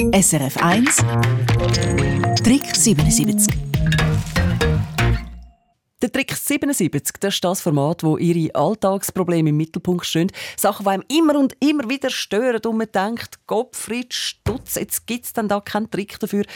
SRF 1 Trick 77 der Trick 77, das ist das Format, wo Ihre Alltagsprobleme im Mittelpunkt stehen. Sachen, die einem immer und immer wieder stören und man denkt, Gottfried Stutz, jetzt gibt es dann da keinen Trick dafür.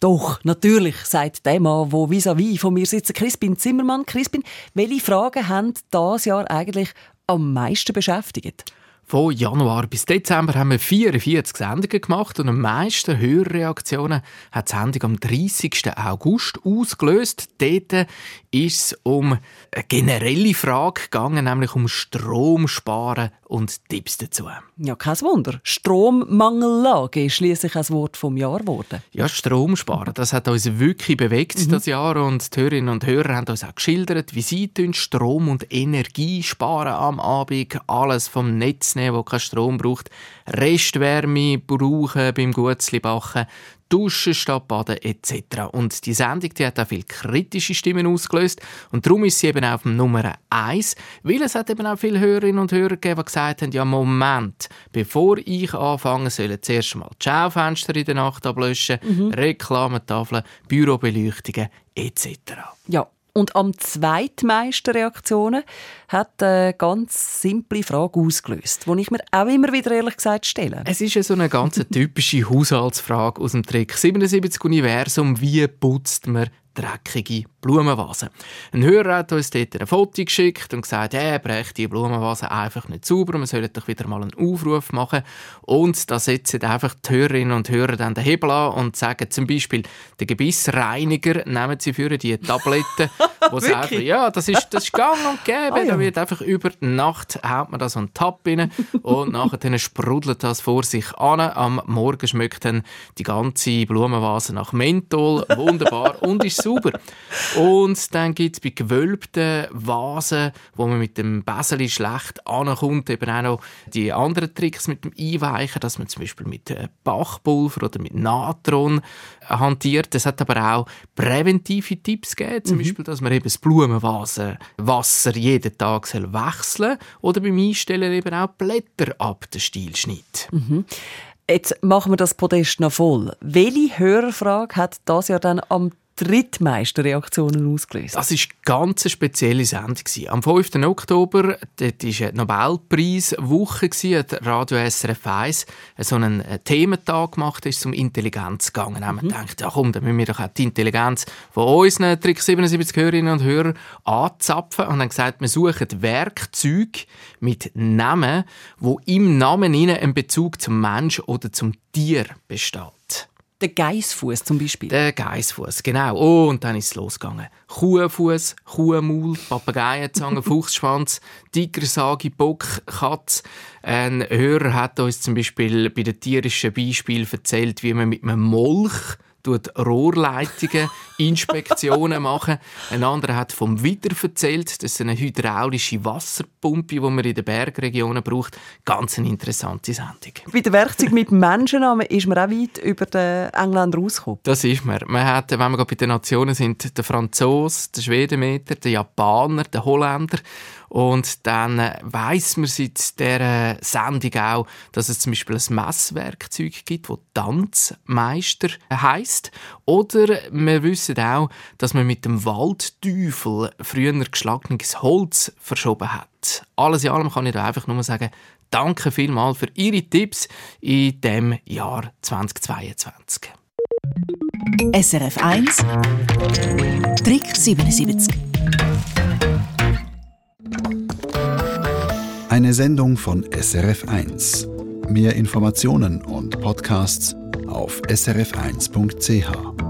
Doch, natürlich, sagt der Mann, der vis-à-vis von mir sitzt, Crispin Zimmermann. Crispin, welche Fragen haben das Jahr eigentlich am meisten beschäftigt? Von Januar bis Dezember haben wir 44 Sendungen gemacht und am meisten Hörreaktionen hat die Sendung am 30. August ausgelöst. Dort ist es um eine generelle Frage gegangen, nämlich um Strom sparen und Tipps dazu. Ja, kein Wunder. Strommangellage ist schließlich ein Wort vom Jahr geworden. Ja, Strom sparen, das hat uns wirklich bewegt mhm. das Jahr und die Hörerinnen und Hörer haben uns auch geschildert, wie sie Strom und Energie sparen am Abend, alles vom Netz nehmen, wo kein Strom braucht, Restwärme brauchen beim Gutzlibachen, Duschen statt Baden etc. Und die Sendung die hat auch viele kritische Stimmen ausgelöst und darum ist sie eben auf dem Nummer 1, weil es hat eben auch viele Hörerinnen und Hörer gegeben, die gesagt haben, ja Moment, bevor ich anfange, sollen zuerst mal die Schaufenster in der Nacht ablöschen, mhm. Reklametafeln, Bürobeleuchtungen etc. Ja, und am zweitmeisten Reaktionen hat eine ganz simple Frage ausgelöst, die ich mir auch immer wieder ehrlich gesagt stelle. Es ist so eine ganz typische Haushaltsfrage aus dem Trick 77 Universum. Wie putzt man dreckige Blumenvase. Ein Hörer hat uns dort ein Foto geschickt und gesagt, er bräuchte die Blumenvase einfach nicht sauber, wir sollen doch wieder mal einen Aufruf machen. Und da setzen einfach die Hörerinnen und Hörer dann den Hebel an und sagen zum Beispiel, den Gebissreiniger nehmen sie für die Tabletten, wo sie einfach, ja, das ist, das ist gang und gäbe, oh, ja. da wird einfach über die Nacht haut man da so einen Tab rein und nachher sprudelt das vor sich an. Am Morgen schmeckt dann die ganze Blumenvase nach Menthol, wunderbar und ist sauber. Und dann gibt es bei gewölbten Vasen, wo man mit dem Beseli schlecht ankommt, eben auch noch die anderen Tricks mit dem Einweichen, dass man zum Beispiel mit äh, Bachpulver oder mit Natron hantiert. Es hat aber auch präventive Tipps gegeben, zum mhm. Beispiel, dass man eben das Blumenvasenwasser jeden Tag soll wechseln oder beim Einstellen eben auch Blätter ab den Stiel schneidet. Mhm. Jetzt machen wir das Podest noch voll. Welche Hörerfrage hat das ja dann am drittmeisten Reaktionen ausgelöst. Das war ganz eine spezielle Sendung. Am 5. Oktober, dort war eine Nobelpreiswoche, hat Radio SRF 1 so einen äh, Thementag gemacht, ist zum Intelligenz gegangen. Da haben wir mhm. gedacht, ja komm, dann müssen wir doch auch die Intelligenz von unseren Trick 77 Hörerinnen und Hörern anzapfen. Und dann gesagt, wir suchen Werkzeuge mit Namen, wo im Namen einen Bezug zum Mensch oder zum Tier besteht. Der Geissfuß zum Beispiel. Der Geissfuß, genau. Oh, und dann ist es losgegangen. Kuhfuß, Kuhmaul, Papageienzange, Fuchsschwanz, Tigersage, Bock, Katz. Ein Hörer hat uns zum Beispiel bei den tierischen Beispielen erzählt, wie man mit einem Molch Rohrleitungen Inspektionen machen. Ein anderer hat vom Wider erzählt. Das ist eine hydraulische Wasserpumpe, die man in den Bergregionen braucht. Ganz eine interessante Sendung. Bei den Werkzeugen mit Menschennamen ist man auch weit über den Engländer rausgekommen. Das ist man. Man hat, wenn wir bei den Nationen sind, der Franzose, der Schwedenmeter, der Japaner, der Holländer und dann äh, weiß man seit dieser Sendung auch, dass es zum Beispiel ein Messwerkzeug gibt, das Tanzmeister heißt. Oder wir wissen auch, dass man mit dem Waldteufel früher geschlagenes Holz verschoben hat. Alles in allem kann ich da einfach nur sagen, danke vielmals für Ihre Tipps in dem Jahr 2022. SRF 1 Trick 77 Eine Sendung von SRF1. Mehr Informationen und Podcasts auf srf1.ch.